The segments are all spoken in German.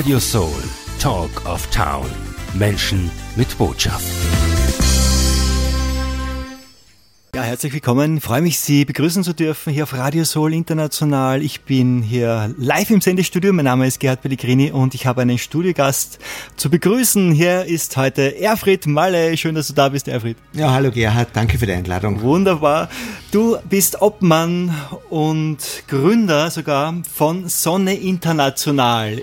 Radio Soul, Talk of Town. Menschen mit Botschaft. Ja, herzlich willkommen. Ich freue mich, Sie begrüßen zu dürfen hier auf Radio Soul International. Ich bin hier live im Sendestudio. Mein Name ist Gerhard Pellegrini und ich habe einen Studiogast zu begrüßen. Hier ist heute Erfried Malle. Schön, dass du da bist, Erfried. Ja, hallo Gerhard. Danke für die Einladung. Wunderbar. Du bist Obmann und Gründer sogar von Sonne International.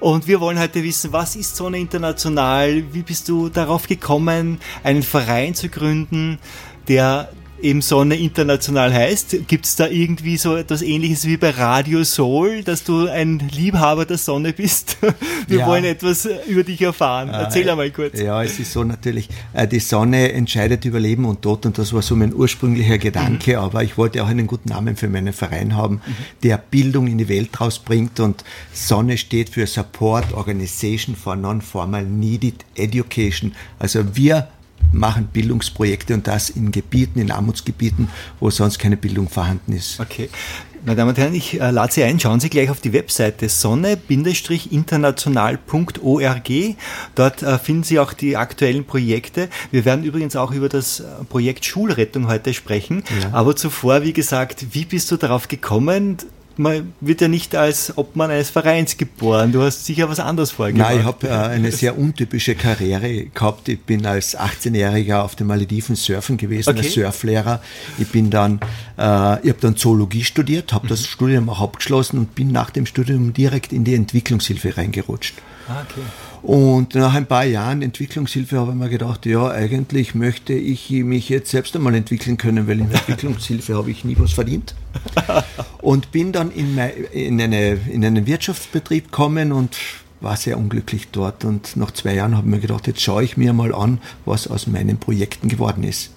Und wir wollen heute wissen, was ist Sonne International? Wie bist du darauf gekommen, einen Verein zu gründen? der eben Sonne International heißt. Gibt es da irgendwie so etwas ähnliches wie bei Radio Soul, dass du ein Liebhaber der Sonne bist? Wir ja. wollen etwas über dich erfahren. Ah, Erzähl einmal kurz. Ja, es ist so natürlich, äh, die Sonne entscheidet über Leben und Tod und das war so mein ursprünglicher Gedanke, mhm. aber ich wollte auch einen guten Namen für meinen Verein haben, mhm. der Bildung in die Welt rausbringt und Sonne steht für Support Organization for Non-Formal Needed Education. Also wir machen Bildungsprojekte und das in Gebieten, in Armutsgebieten, wo sonst keine Bildung vorhanden ist. Okay. Meine Damen und Herren, ich äh, lade Sie ein, schauen Sie gleich auf die Webseite sonne-international.org. Dort äh, finden Sie auch die aktuellen Projekte. Wir werden übrigens auch über das äh, Projekt Schulrettung heute sprechen. Ja. Aber zuvor, wie gesagt, wie bist du darauf gekommen, man wird ja nicht als Obmann eines Vereins geboren. Du hast sicher was anderes vorgemacht. Nein, ich habe äh, eine sehr untypische Karriere gehabt. Ich bin als 18-Jähriger auf den Malediven surfen gewesen, okay. als Surflehrer. Ich bin dann, äh, ich habe dann Zoologie studiert, habe mhm. das Studium auch abgeschlossen und bin nach dem Studium direkt in die Entwicklungshilfe reingerutscht. Ah, okay. Und nach ein paar Jahren Entwicklungshilfe habe ich mir gedacht, ja, eigentlich möchte ich mich jetzt selbst einmal entwickeln können, weil in Entwicklungshilfe habe ich nie was verdient. Und bin dann in, in, eine, in einen Wirtschaftsbetrieb gekommen und war sehr unglücklich dort. Und nach zwei Jahren habe ich mir gedacht, jetzt schaue ich mir mal an, was aus meinen Projekten geworden ist.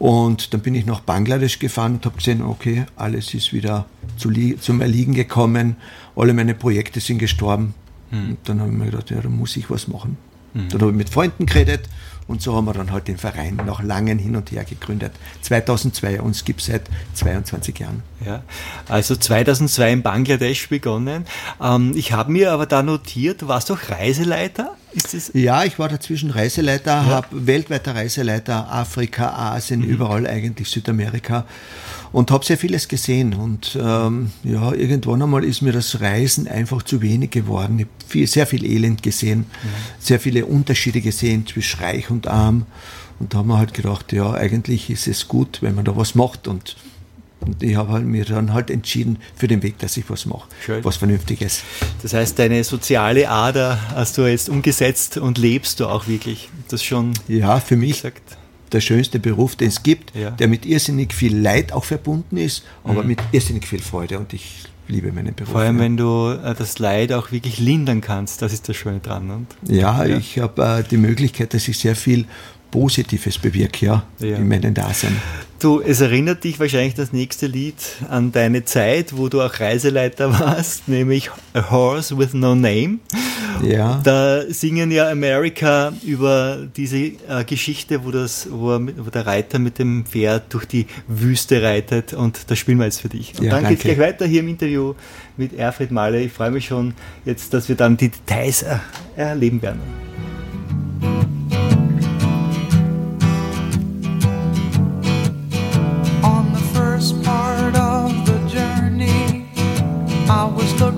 Und dann bin ich nach Bangladesch gefahren und habe gesehen, okay, alles ist wieder zu, zum Erliegen gekommen, alle meine Projekte sind gestorben Mhm. Und dann habe ich mir gedacht, ja, da muss ich was machen. Mhm. Dann habe ich mit Freunden geredet und so haben wir dann halt den Verein nach langen Hin und Her gegründet. 2002, uns gibt es seit 22 Jahren. Ja, also 2002 in Bangladesch begonnen. Ähm, ich habe mir aber da notiert, du warst doch Reiseleiter? Ja, ich war dazwischen Reiseleiter, ja. habe weltweiter Reiseleiter, Afrika, Asien, mhm. überall eigentlich Südamerika und habe sehr vieles gesehen. Und ähm, ja, irgendwann einmal ist mir das Reisen einfach zu wenig geworden. Ich habe viel, sehr viel Elend gesehen, mhm. sehr viele Unterschiede gesehen zwischen Reich und Arm. Und da haben wir halt gedacht, ja, eigentlich ist es gut, wenn man da was macht. Und, und ich habe halt mir dann halt entschieden für den Weg, dass ich was mache, Schön. was Vernünftiges. Das heißt, deine soziale Ader hast du jetzt umgesetzt und lebst du auch wirklich. Das schon. Ja, für mich. Gesagt der schönste Beruf, den es gibt, ja. der mit irrsinnig viel Leid auch verbunden ist, aber mhm. mit irrsinnig viel Freude und ich liebe meinen Beruf. Vor allem, ja. wenn du äh, das Leid auch wirklich lindern kannst, das ist das Schöne dran. Und, ja, ja, ich habe äh, die Möglichkeit, dass ich sehr viel Positives bewirke, ja, ja. in meinem Dasein. Du, es erinnert dich wahrscheinlich das nächste Lied an deine Zeit, wo du auch Reiseleiter warst, nämlich A Horse with No Name. Ja. Da singen ja America über diese äh, Geschichte, wo, das, wo, wo, der Reiter mit dem Pferd durch die Wüste reitet und das spielen wir jetzt für dich. Und ja, dann geht es gleich weiter hier im Interview mit Erfried Mahle. Ich freue mich schon jetzt, dass wir dann die Details äh, erleben werden. I was the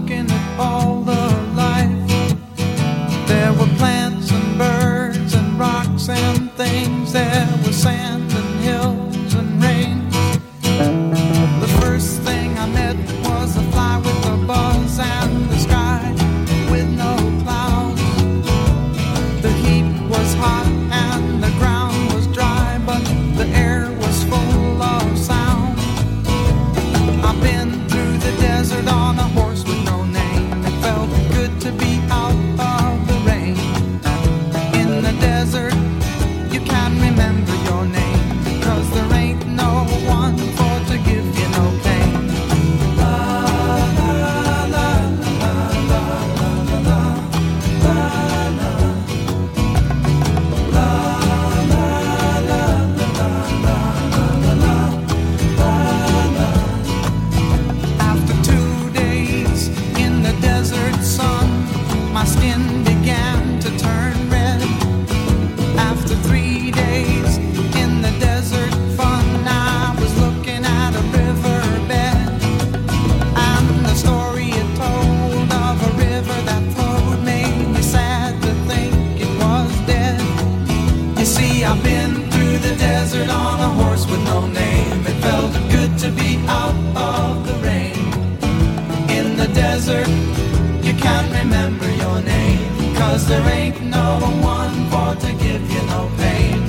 me. I've been through the desert on a horse with no name. It felt good to be out of the rain. In the desert, you can't remember your name. Cause there ain't no one for to give you no pain.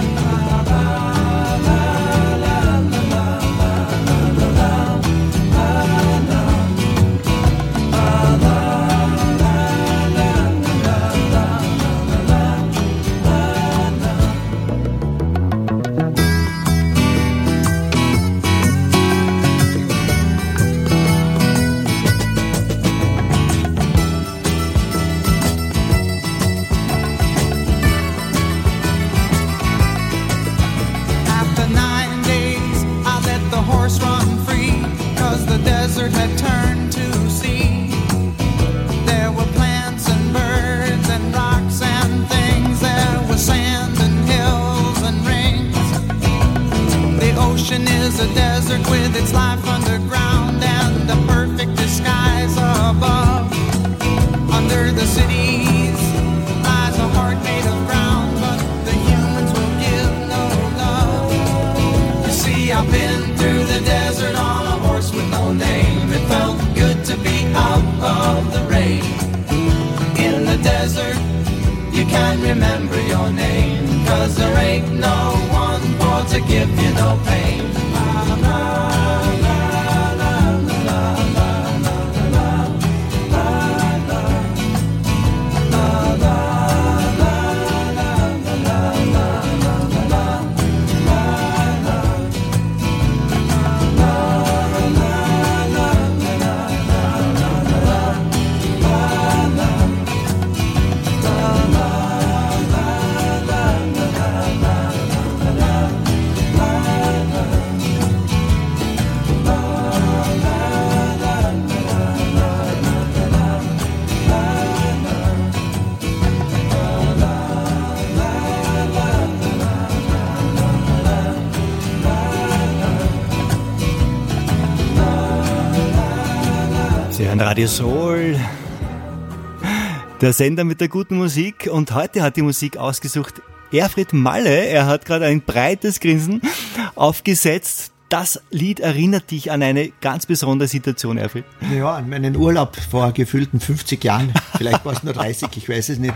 With its life underground Hören Radio Soul, der Sender mit der guten Musik. Und heute hat die Musik ausgesucht Erfried Malle. Er hat gerade ein breites Grinsen aufgesetzt. Das Lied erinnert dich an eine ganz besondere Situation, Erfried. Ja, an meinen Urlaub vor gefühlten 50 Jahren. Vielleicht war es nur 30, ich weiß es nicht.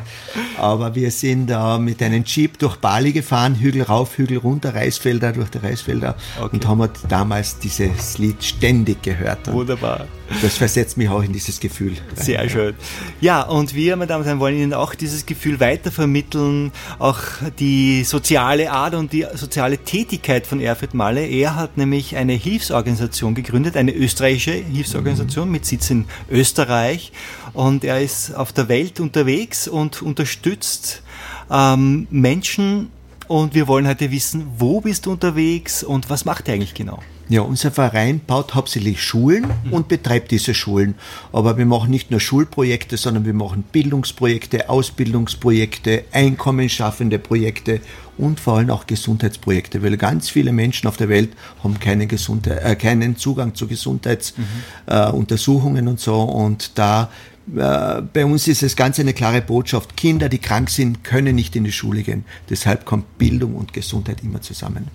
Aber wir sind da mit einem Jeep durch Bali gefahren, Hügel rauf, Hügel runter, Reisfelder durch die Reisfelder Okay. und haben halt damals dieses Lied ständig gehört. Und Wunderbar. das versetzt mich auch in dieses Gefühl. Sehr schön. Ja, und wir, meine Damen und Herren, wollen Ihnen auch dieses Gefühl weitervermitteln, auch die soziale Art und die soziale Tätigkeit von Erfried Malle. Er hat nämlich eine Hilfsorganisation gegründet, eine österreichische Hilfsorganisation mit Sitz in Österreich. Und er ist auf der Welt unterwegs und unterstützt ähm, Menschen. Und wir wollen heute wissen, wo bist du unterwegs und was macht er eigentlich genau? Ja, unser Verein baut hauptsächlich Schulen und betreibt diese Schulen. Aber wir machen nicht nur Schulprojekte, sondern wir machen Bildungsprojekte, Ausbildungsprojekte, einkommensschaffende Projekte und vor allem auch Gesundheitsprojekte, weil ganz viele Menschen auf der Welt haben keinen, Gesundheit, äh, keinen Zugang zu Gesundheitsuntersuchungen äh, Untersuchungen und so. Und da äh, bei uns ist es ganz eine klare Botschaft. Kinder, die krank sind, können nicht in die Schule gehen. Deshalb kommt Bildung und Gesundheit immer zusammen.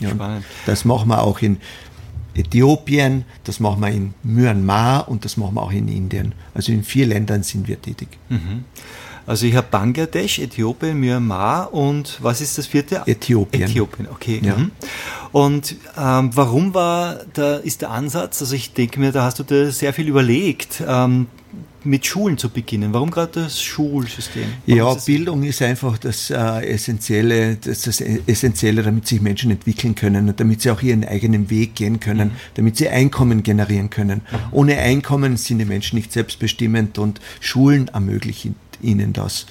Ja, und spannend. das machen wir auch in Äthiopien, das machen wir in Myanmar und das machen wir auch in Indien. Also in vier Ländern sind wir tätig. Also ich habe Bangladesch, Äthiopien, Myanmar und was ist das vierte? Äthiopien. Äthiopien, okay. Ja. mhm. Und ähm, warum war da ist der Ansatz? Also ich denke mir, da hast du dir sehr viel überlegt, ähm, mit Schulen zu beginnen. Warum gerade das Schulsystem? Warum Ja, ist Bildung ist einfach das äh, Essentielle, das, das Essentielle, damit sich Menschen entwickeln können und damit sie auch ihren eigenen Weg gehen können, damit sie Einkommen generieren können. Ohne Einkommen sind die Menschen nicht selbstbestimmend und Schulen ermöglichen ihnen das.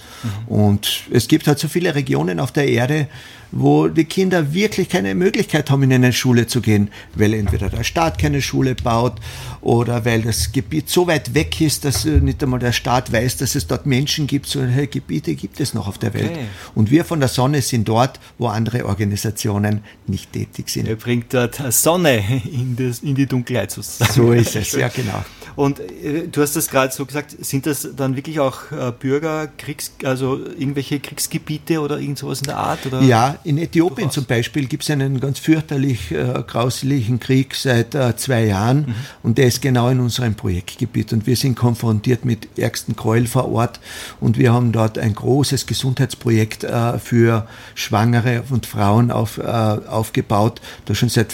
Und es gibt halt so viele Regionen auf der Erde, wo die Kinder wirklich keine Möglichkeit haben, in eine Schule zu gehen, weil entweder der Staat keine Schule baut oder weil das Gebiet so weit weg ist, dass äh, nicht einmal der Staat weiß, dass es dort Menschen gibt. Solche Gebiete gibt es noch auf der Welt. Okay. Und wir von der Sonne sind dort, wo andere Organisationen nicht tätig sind. Er bringt dort Sonne in, das, in die Dunkelheit. sozusagen. So ist es, ja genau. Und äh, du hast das gerade so gesagt, sind das dann wirklich auch äh, Bürger, Kriegs, also irgendwelche Kriegsgebiete oder irgend sowas in der Art? Oder? Ja, in Äthiopien zum Beispiel gibt es einen ganz fürchterlich äh, grauslichen Krieg seit äh, zwei Jahren mhm. und der ist genau in unserem Projektgebiet und wir sind konfrontiert mit ärgsten Gräuel vor Ort und wir haben dort ein großes Gesundheitsprojekt äh, für Schwangere und Frauen auf, äh, aufgebaut, das schon seit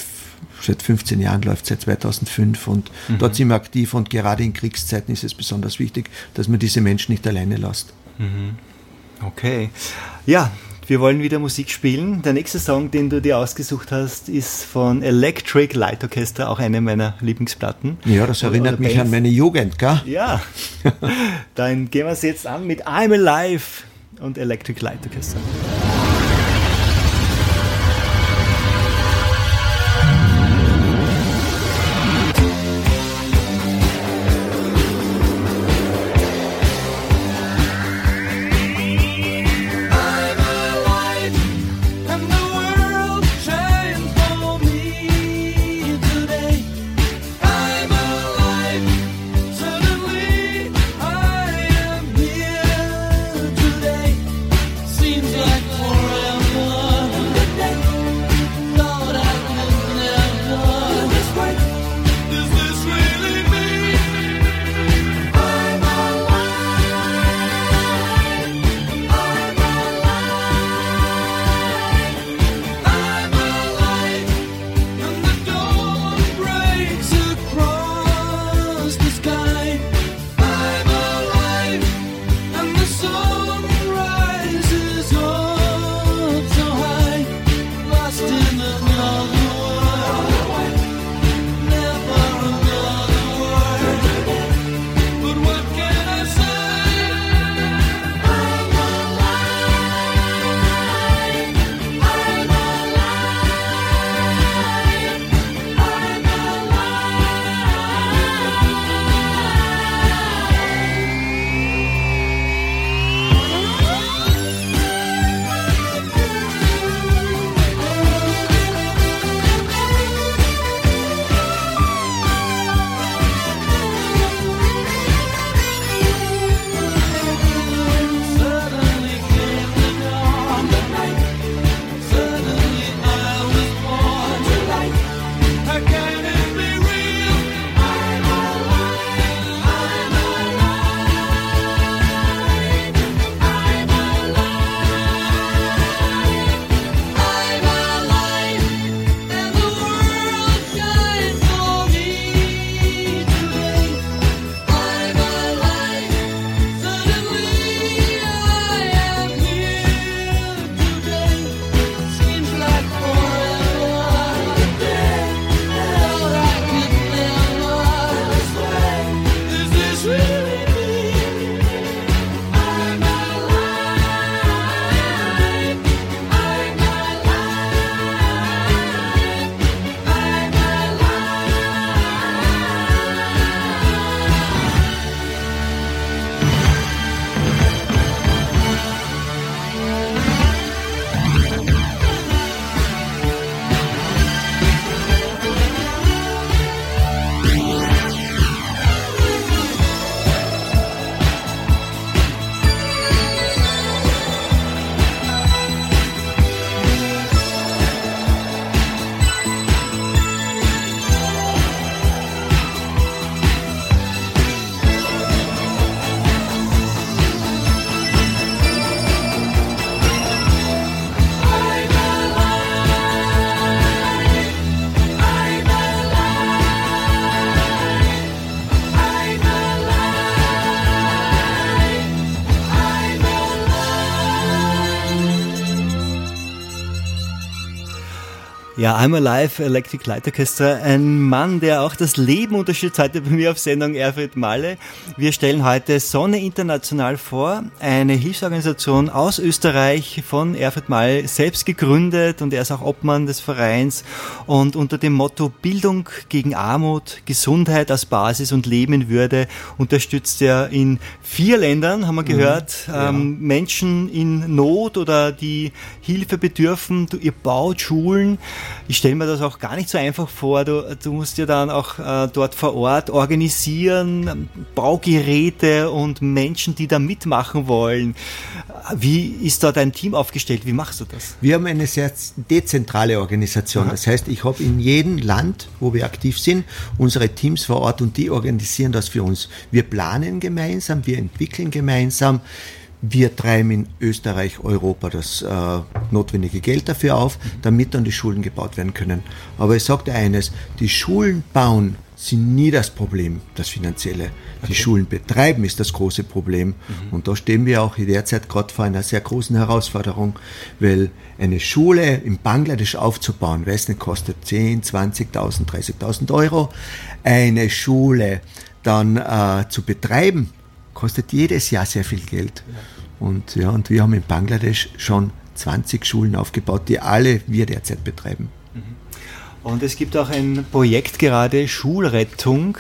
seit 15 Jahren läuft, seit 2005 und mhm. dort sind wir aktiv und gerade in Kriegszeiten ist es besonders wichtig, dass man diese Menschen nicht alleine lässt. Mhm. Okay. Ja, wir wollen wieder Musik spielen. Der nächste Song, den du dir ausgesucht hast, ist von Electric Light Orchestra, auch eine meiner Lieblingsplatten. Ja, das erinnert oder mich Bands. an meine Jugend, gell? Ja. Dann gehen wir es jetzt an mit I'm Alive und Electric Light Orchestra. Ja, I'm Alive Electric Light Orchestra. Ein Mann, der auch das Leben unterstützt, heute bei mir auf Sendung Erfried Malle. Wir stellen heute Sonne International vor, eine Hilfsorganisation aus Österreich von Erfried Malle, selbst gegründet und er ist auch Obmann des Vereins und unter dem Motto Bildung gegen Armut, Gesundheit als Basis und Leben in Würde unterstützt er in vier Ländern, haben wir mhm. gehört, mhm, ja. ähm, Menschen in Not oder die Hilfe bedürfen. Ihr baut Schulen, ich stelle mir das auch gar nicht so einfach vor. Du, du musst ja dann auch äh, dort vor Ort organisieren, Baugeräte und Menschen, die da mitmachen wollen. Wie ist da dein Team aufgestellt? Wie machst du das? Wir haben eine sehr dezentrale Organisation. Aha. Das heißt, ich habe in jedem Land, wo wir aktiv sind, unsere Teams vor Ort und die organisieren das für uns. Wir planen gemeinsam, wir entwickeln gemeinsam, wir treiben in Österreich, Europa das äh, notwendige Geld dafür auf, damit dann die Schulen gebaut werden können. Aber ich sagte eines, die Schulen bauen sind nie das Problem, das Finanzielle. Okay. Die Schulen betreiben ist das große Problem. Mhm. Und da stehen wir auch derzeit gerade vor einer sehr großen Herausforderung, weil eine Schule in Bangladesch aufzubauen, weiß nicht, kostet 10, 20.000, 30.000 Euro. Eine Schule dann äh, zu betreiben, kostet jedes Jahr sehr viel Geld. Und, ja, und wir haben in Bangladesch schon 20 Schulen aufgebaut, die alle wir derzeit betreiben. Mhm. Und es gibt auch ein Projekt gerade Schulrettung.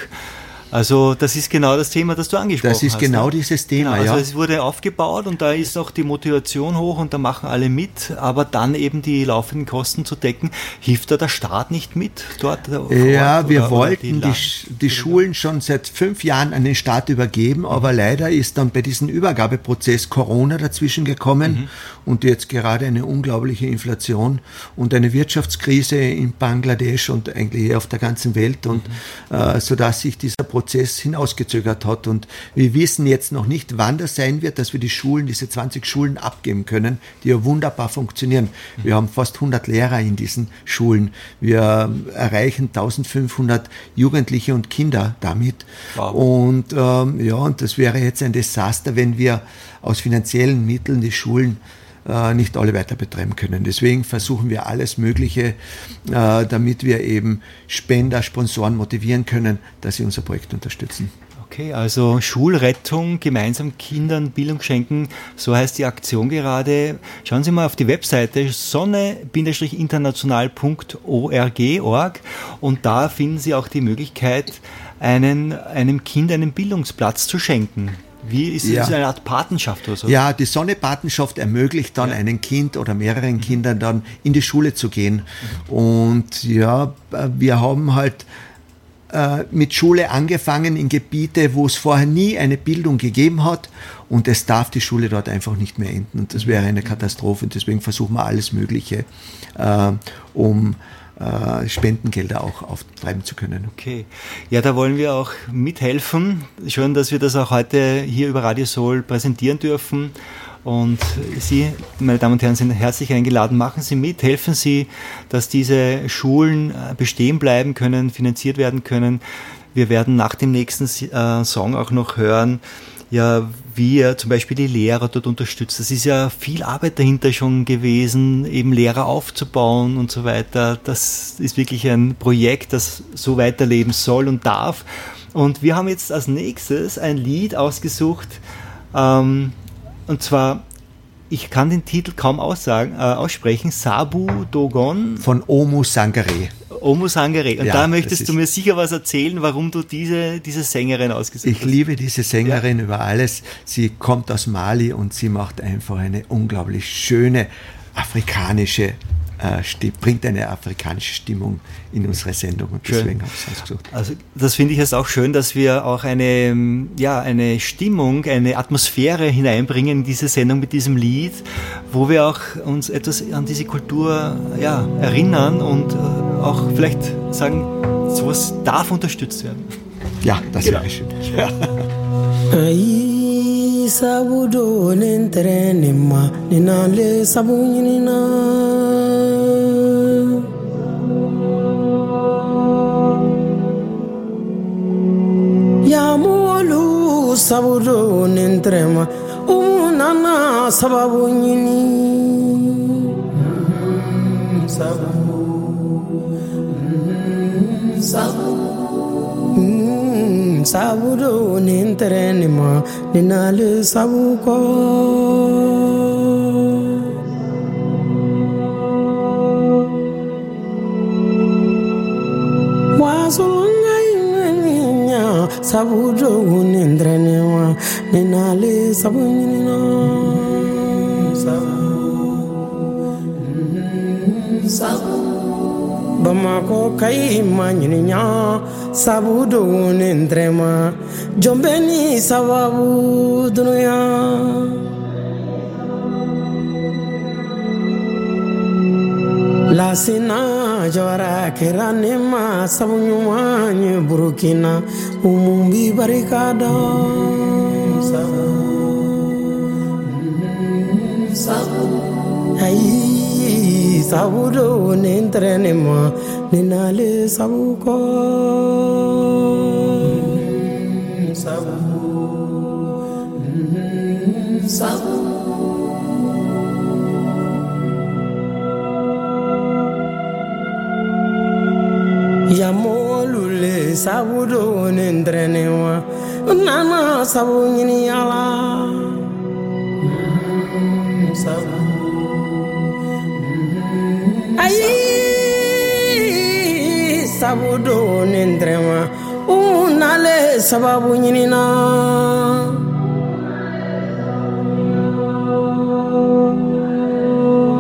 Also das ist genau das Thema, das du angesprochen hast. Das ist hast, genau ne? dieses Thema, genau, also ja. es wurde aufgebaut und da ist auch die Motivation hoch und da machen alle mit, aber dann eben die laufenden Kosten zu decken, hilft da der Staat nicht mit dort? Ja, Ort, wir oder, wollten oder die, die, die Schulen schon seit fünf Jahren an den Staat übergeben, aber leider ist dann bei diesem Übergabeprozess Corona dazwischen gekommen mhm. und jetzt gerade eine unglaubliche Inflation und eine Wirtschaftskrise in Bangladesch und eigentlich auf der ganzen Welt und mhm. äh, sodass sich dieser Prozess Prozess hinausgezögert hat. Und wir wissen jetzt noch nicht, wann das sein wird, dass wir die Schulen, diese 20 Schulen abgeben können, die ja wunderbar funktionieren. Wir haben fast 100 Lehrer in diesen Schulen. Wir erreichen 1500 Jugendliche und Kinder damit. Wow. Und ähm, ja, und das wäre jetzt ein Desaster, wenn wir aus finanziellen Mitteln die Schulen äh, nicht alle weiter betreiben können. Deswegen versuchen wir alles Mögliche, äh, damit wir eben Spender, Sponsoren motivieren können, dass sie unser Projekt unterstützen. Okay, also Schulrettung, gemeinsam Kindern Bildung schenken, so heißt die Aktion gerade. Schauen Sie mal auf die Webseite sonne-international.org und da finden Sie auch die Möglichkeit, einen, einem Kind einen Bildungsplatz zu schenken. Wie ist ja. das eine Art Patenschaft oder so? Ja, die Sonnepatenschaft ermöglicht dann ja. einem Kind oder mehreren mhm. Kindern dann in die Schule zu gehen. Mhm. Und ja, wir haben halt äh, mit Schule angefangen in Gebiete, wo es vorher nie eine Bildung gegeben hat und es darf die Schule dort einfach nicht mehr enden und das wäre eine Katastrophe und deswegen versuchen wir alles Mögliche, äh, um äh, Spendengelder auch auftreiben zu können. Okay. Ja, da wollen wir auch mithelfen. Schön, dass wir das auch heute hier über Radio Soul präsentieren dürfen. Und Sie, meine Damen und Herren, sind herzlich eingeladen. Machen Sie mit, helfen Sie, dass diese Schulen äh, bestehen bleiben können, finanziert werden können. Wir werden nach dem nächsten äh, Song auch noch hören, ja, wie er zum Beispiel die Lehrer dort unterstützt. Das ist ja viel Arbeit dahinter schon gewesen, eben Lehrer aufzubauen und so weiter. Das ist wirklich ein Projekt, das so weiterleben soll und darf. Und wir haben jetzt als nächstes ein Lied ausgesucht, ähm, und zwar ich kann den Titel kaum aussagen, äh, aussprechen, Sabu Dogon. Von Omu Sangare. Omu Sangare. Und ja, da möchtest du mir sicher was erzählen, warum du diese, diese Sängerin ausgesucht hast. Ich liebe diese Sängerin ja. über alles. Sie kommt aus Mali und sie macht einfach eine unglaublich schöne afrikanische äh, bringt eine afrikanische Stimmung in unsere Sendung und deswegen habe ich es ausgesucht. Also das finde ich jetzt auch schön, dass wir auch eine, ja, eine Stimmung, eine Atmosphäre hineinbringen in diese Sendung mit diesem Lied, wo wir auch uns etwas an diese Kultur ja, erinnern und äh, auch vielleicht sagen, sowas darf unterstützt werden. Ja, das genau. wäre schön. Ja. sabudo nentere nima ninale sabu sabudo masaba bonyini mm, sabu sabu sabu do nintere nima ninale sabu ko. Wasulunga ingenya sabu do nintere nima ninale sabu nyinina sabu Bamako kayi ma ɲininya sabu dogo ni ntɛrɛma jɔn bɛ ni sababu dunuya lasina jɔra kɛra ne ma sabu ɲuman ye burukina umu bi barika dɔn ayi sabu do ni ntɛrɛ ne ma ni nale sabu kɔ sabu sabu yamolu le sabu do ni ntɛrɛ ne ma nana sabu ɲini ala sabu ayi sabu do ni ntɛrɛma u nale sababu ɲinina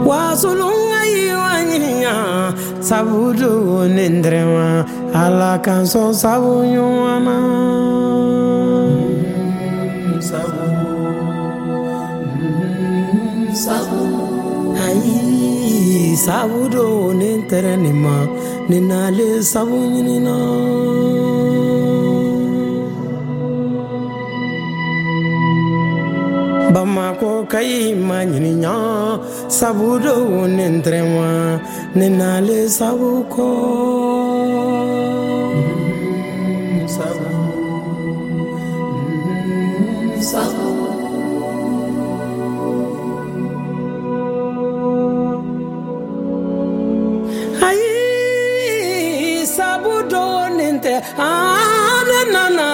wasulunga yi wa ɲiniya sabu do ni ntɛrɛma ala kan sɔn sabu ɲuman na isavudo nentere nima ninali savunyinina bamako kai manyininya savudo nentrema ninali savuko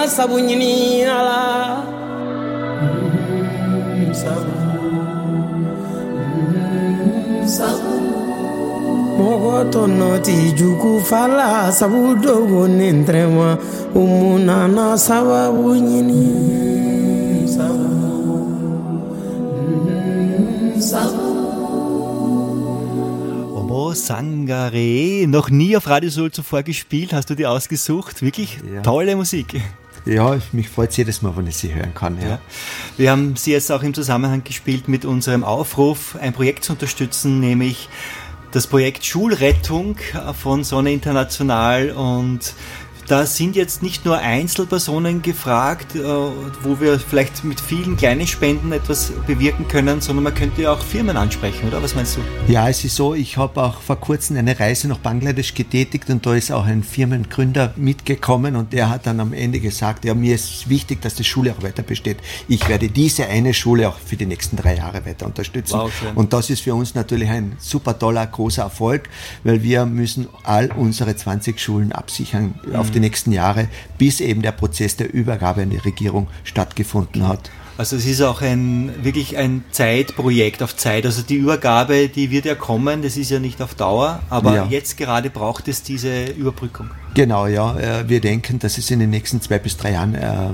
sabu ɲini a la sabu sabu mɔgɔ tɔnɔ ti jugu fala sabu dɔɔnin tɛ ma o mun nana sababu ɲini sabu sabu Sangare, noch nie auf Radio Soul zuvor gespielt, hast du die ausgesucht? Wirklich Ja. tolle Musik. Ja, mich freut es jedes Mal, wenn ich sie hören kann. Ja. Ja. Wir haben sie jetzt auch im Zusammenhang gespielt mit unserem Aufruf, ein Projekt zu unterstützen, nämlich das Projekt Schulrettung von Sonne International und da sind jetzt nicht nur Einzelpersonen gefragt, äh, wo wir vielleicht mit vielen kleinen Spenden etwas bewirken können, sondern man könnte ja auch Firmen ansprechen, oder? Was meinst du? Ja, es ist so, ich habe auch vor kurzem eine Reise nach Bangladesch getätigt und da ist auch ein Firmengründer mitgekommen und der hat dann am Ende gesagt, ja, mir ist wichtig, dass die Schule auch weiter besteht. Ich werde diese eine Schule auch für die nächsten drei Jahre weiter unterstützen. Wow, und das ist für uns natürlich ein super toller, großer Erfolg, weil wir müssen all unsere 20 Schulen absichern auf die nächsten Jahre, bis eben der Prozess der Übergabe an die Regierung stattgefunden hat. Also es ist auch ein wirklich ein Zeitprojekt auf Zeit. Also die Übergabe, die wird ja kommen, das ist ja nicht auf Dauer, aber Ja. jetzt gerade braucht es diese Überbrückung. Genau, ja. Äh, Wir denken, dass es in den nächsten zwei bis drei Jahren äh,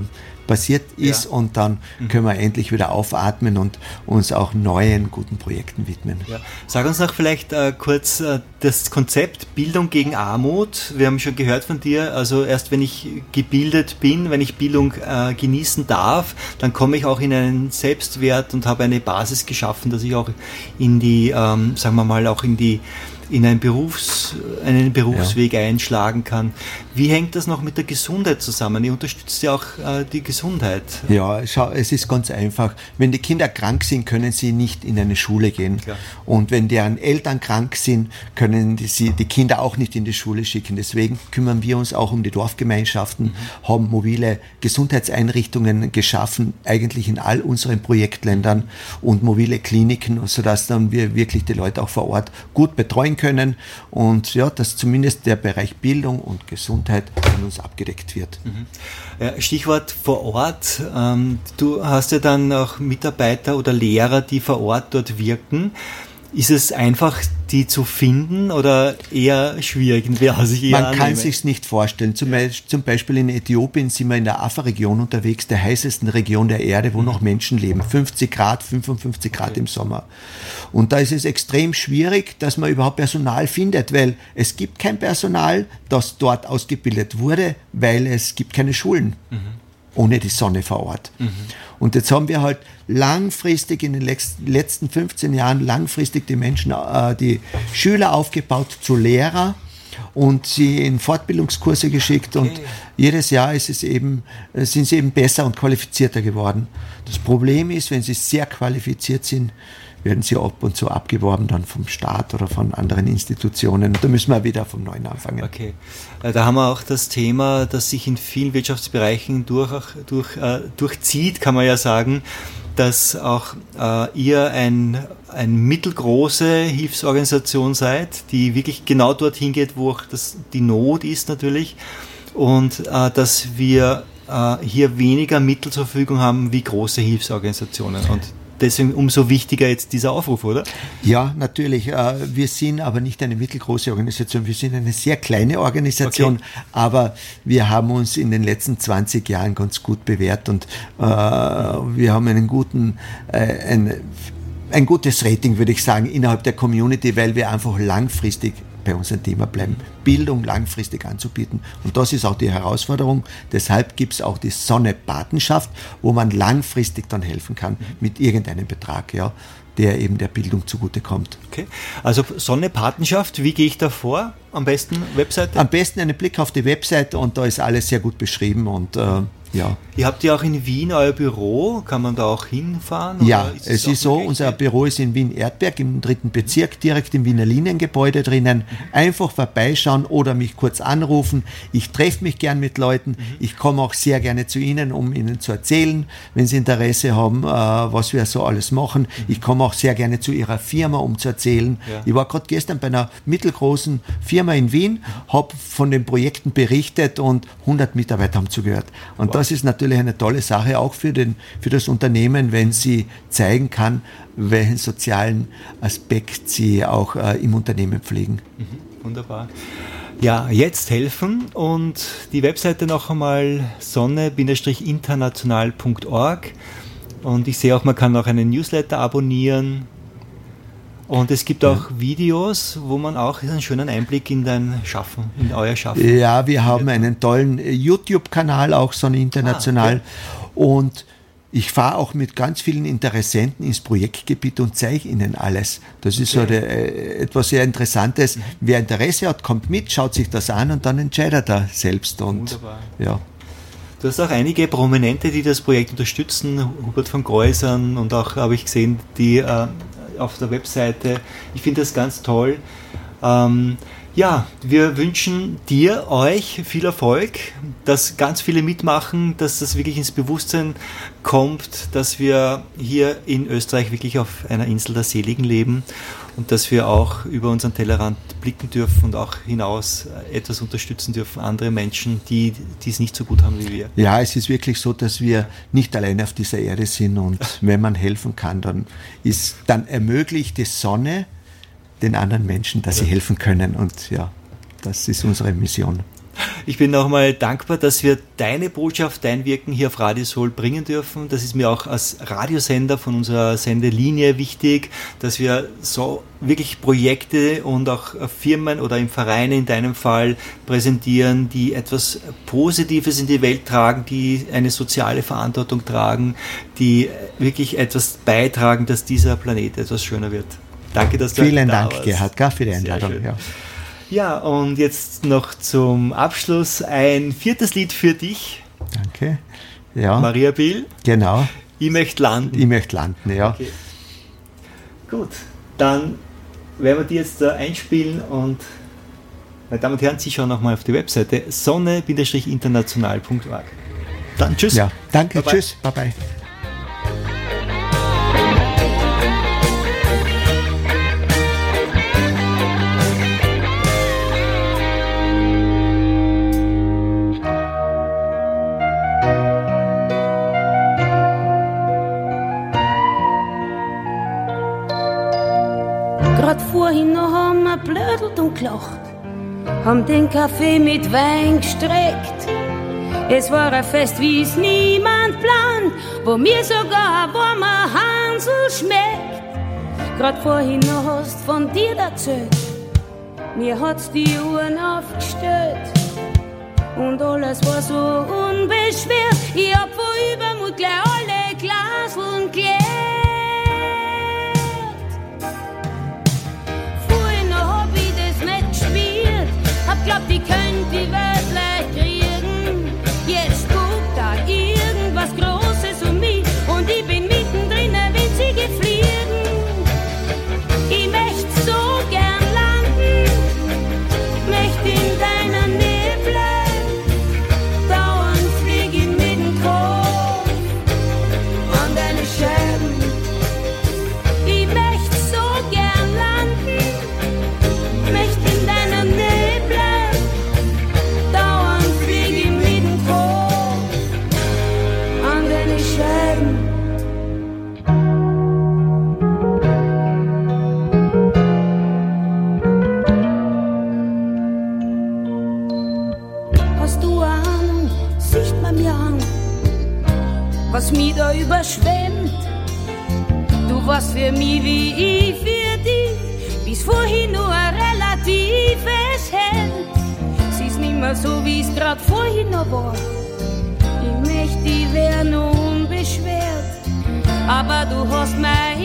passiert ist Ja. und dann können wir endlich wieder aufatmen und uns auch neuen guten Projekten widmen. Ja. Sag uns noch vielleicht äh, kurz äh, das Konzept Bildung gegen Armut. Wir haben schon gehört von dir, also erst wenn ich gebildet bin, wenn ich Bildung äh, genießen darf, dann komme ich auch in einen Selbstwert und habe eine Basis geschaffen, dass ich auch in die, ähm, sagen wir mal, auch in die in einen, Berufs, einen Berufsweg einschlagen kann. Wie hängt das noch mit der Gesundheit zusammen? Ihr unterstützt ja auch äh, die Gesundheit. Ja, schau, es ist ganz einfach. Wenn die Kinder krank sind, können sie nicht in eine Schule gehen. Klar. Und wenn deren Eltern krank sind, können die, sie die Kinder auch nicht in die Schule schicken. Deswegen kümmern wir uns auch um die Dorfgemeinschaften, haben mobile Gesundheitseinrichtungen geschaffen, eigentlich in all unseren Projektländern und mobile Kliniken, sodass dann wir wirklich die Leute auch vor Ort gut betreuen können und ja, dass zumindest der Bereich Bildung und Gesundheit von uns abgedeckt wird. Ja, Stichwort vor Ort. Ähm, Du hast ja dann auch Mitarbeiter oder Lehrer, die vor Ort dort wirken. Ist es einfach, die zu finden oder eher schwierig? Sich eher Man kann annehmen? sich's nicht vorstellen. Zum, Beispiel- zum Beispiel in Äthiopien sind wir in der Afar-Region unterwegs, der heißesten Region der Erde, wo noch Menschen leben. 50 Grad, 55 Grad im Sommer. Und da ist es extrem schwierig, dass man überhaupt Personal findet, weil es gibt kein Personal, das dort ausgebildet wurde, weil es gibt keine Schulen ohne die Sonne vor Ort. Und jetzt haben wir halt langfristig in den letzten 15 Jahren langfristig die Menschen, äh, die Schüler aufgebaut zu Lehrer und sie in Fortbildungskurse geschickt und jedes Jahr ist es eben, äh, sind sie eben besser und qualifizierter geworden. Das Problem ist, wenn sie sehr qualifiziert sind, werden sie ab und zu abgeworben dann vom Staat oder von anderen Institutionen. Da müssen wir wieder vom Neuen anfangen. Okay. Äh, Da haben wir auch das Thema, das sich in vielen Wirtschaftsbereichen durch, durch, äh, durchzieht, kann man ja sagen, dass auch äh, ihr ein, ein mittelgroße Hilfsorganisation seid, die wirklich genau dorthin geht, wo auch das, die Not ist natürlich und äh, dass wir äh, hier weniger Mittel zur Verfügung haben wie große Hilfsorganisationen. Und deswegen umso wichtiger jetzt dieser Aufruf, oder? Ja, natürlich. äh, Wir sind aber nicht eine mittelgroße Organisation. Wir sind eine sehr kleine Organisation, Okay. aber wir haben uns in den letzten 20 Jahren ganz gut bewährt und äh, wir haben einen guten, äh, ein, ein gutes Rating, würde ich sagen, innerhalb der Community, weil wir einfach langfristig bei unserem Thema bleiben, Bildung langfristig anzubieten. Und das ist auch die Herausforderung. Deshalb gibt es auch die Sonne-Patenschaft, wo man langfristig dann helfen kann mit irgendeinem Betrag, ja, der eben der Bildung zugutekommt. Okay. Also Sonne Patenschaft, wie gehe ich da vor? Am besten Webseite? Am besten einen Blick auf die Webseite und da ist alles sehr gut beschrieben und äh, ja. Ihr habt ja auch in Wien euer Büro, kann man da auch hinfahren? Ja, oder es ist so, unser Büro ist in Wien-Erdberg im dritten Bezirk, direkt im Wiener Liniengebäude drinnen. Einfach vorbeischauen oder mich kurz anrufen. Ich treffe mich gern mit Leuten. Ich komme auch sehr gerne zu Ihnen, um Ihnen zu erzählen, wenn Sie Interesse haben, äh, was wir so alles machen. Ich komme auch sehr gerne zu Ihrer Firma, um zu erzählen. Ja. Ich war gerade gestern bei einer mittelgroßen Firma in Wien, habe von den Projekten berichtet und 100 Mitarbeiter haben zugehört. Und das ist natürlich eine tolle Sache auch für, den, für das Unternehmen, wenn sie zeigen kann, welchen sozialen Aspekt sie auch äh, im Unternehmen pflegen. Wunderbar. Ja, jetzt helfen und die Webseite noch einmal sonne-international.org und ich sehe auch, man kann auch einen Newsletter abonnieren und es gibt auch Videos, wo man auch einen schönen Einblick in dein Schaffen, in euer Schaffen. Ja, wir haben einen tollen äh, YouTube-Kanal, auch Sonne International. Und ich fahre auch mit ganz vielen Interessenten ins Projektgebiet und zeige ihnen alles. Das ist so der, äh, etwas sehr Interessantes. Wer Interesse hat, kommt mit, schaut sich das an und dann entscheidet er selbst. Und Wunderbar. ja. Du hast auch einige Prominente, die das Projekt unterstützen, Hubert von Greusern und auch habe ich gesehen, die äh, auf der Webseite. Ich finde das ganz toll. Ähm, ja, wir wünschen dir, euch viel Erfolg, dass ganz viele mitmachen, dass das wirklich ins Bewusstsein kommt, dass wir hier in Österreich wirklich auf einer Insel der Seligen leben und dass wir auch über unseren Tellerrand blicken dürfen und auch hinaus äh, etwas unterstützen dürfen, andere Menschen, die die es nicht so gut haben wie wir. Ja, es ist wirklich so, dass wir nicht alleine auf dieser Erde sind und wenn man helfen kann, dann ist, dann ermöglicht die Sonne den anderen Menschen, dass sie helfen können und ja, das ist unsere Mission. Ich bin nochmal dankbar, dass wir deine Botschaft, dein Wirken hier auf Radio Soul bringen dürfen. Das ist mir auch als Radiosender von unserer Sendelinie wichtig, dass wir so wirklich Projekte und auch Firmen oder im Verein in deinem Fall präsentieren, die etwas Positives in die Welt tragen, die eine soziale Verantwortung tragen, die wirklich etwas beitragen, dass dieser Planet etwas schöner wird. Danke, dass du Vielen da Dank, warst. Gerhard, gell, für die Einladung. Ja. Und jetzt noch zum Abschluss ein viertes Lied für dich, Danke. Ja, Maria Bill. genau. Ich möchte landen. Ich möchte landen, ja. Okay. Gut, dann werden wir die jetzt da einspielen und meine Damen und Herren, Sie schauen nochmal auf die Webseite sonne-international.org. Dann tschüss. Ja, danke, Bye-bye. tschüss, bye bye. Noch haben wir blödelt und gelacht, haben den Kaffee mit Wein gestreckt. Es war ein Fest, wie es niemand plant, wo mir sogar ein warmer Hansel schmeckt. Grad vorhin noch hast von dir erzählt, mir hat's die Uhren aufgestellt. Und alles war so unbeschwert, ich hab vor Übermut gleich alle Glaseln geleert. Hab glaubt, ich könnt die Welt Ahnung, sicht man mir an, was mir da überschwemmt. Du warst für mich wie ich für dich, bis vorhin nur ein relatives Hemd. Sie ist nimmer so, wie es grad vorhin noch war. Ich möchte, die wär nur unbeschwert, aber du hast mein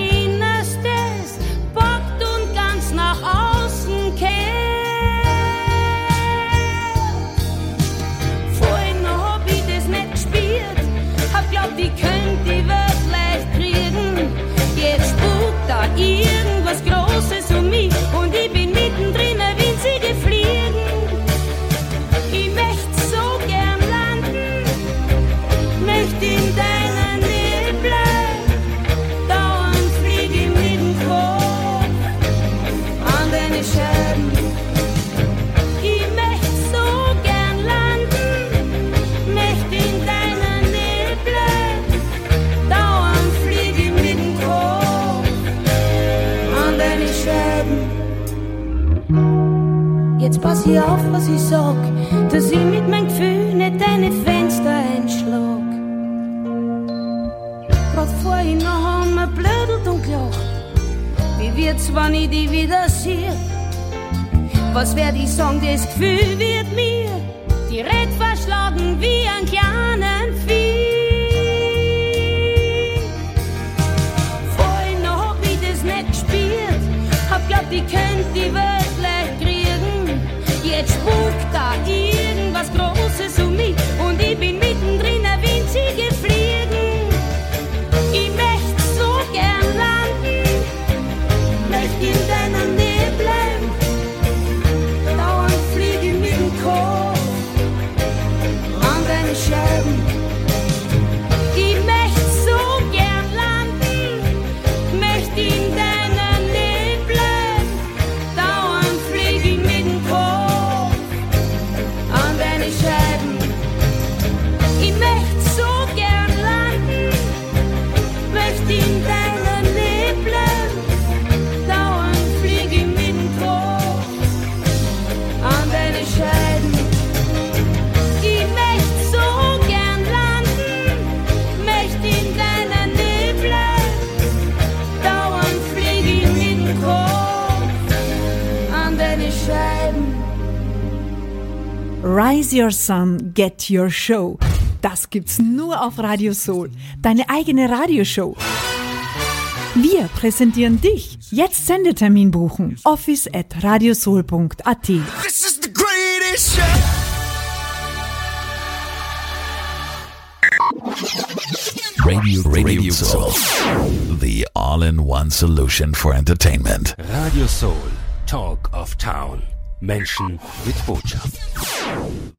spukt Hier auf, was ich sag, dass ich mit meinem Gefühl nicht deine Fenster einschlag. Grad vorhin noch haben wir blödelt und gelacht. Wie wird's, wenn ich die wieder sehe? Was werd ich sagen, das Gefühl wird mir direkt verschlagen wie ein kleinen Vieh. Vorhin noch hab ich das nicht gespielt, hab glaubt, ich könnt die Welt. Jetzt spukt da irgendwas Großes um mich und ich bin mittendrin, Rise Your Sun, Get Your Show. Das gibt's nur auf Radio Soul. Deine eigene Radioshow. Wir präsentieren dich. Jetzt Sendetermin buchen. Office at radiosoul.at. This is the greatest show. Radio, Radio Soul. The all in one solution for entertainment. Radio Soul, Talk of Town. Menschen mit Botschaft.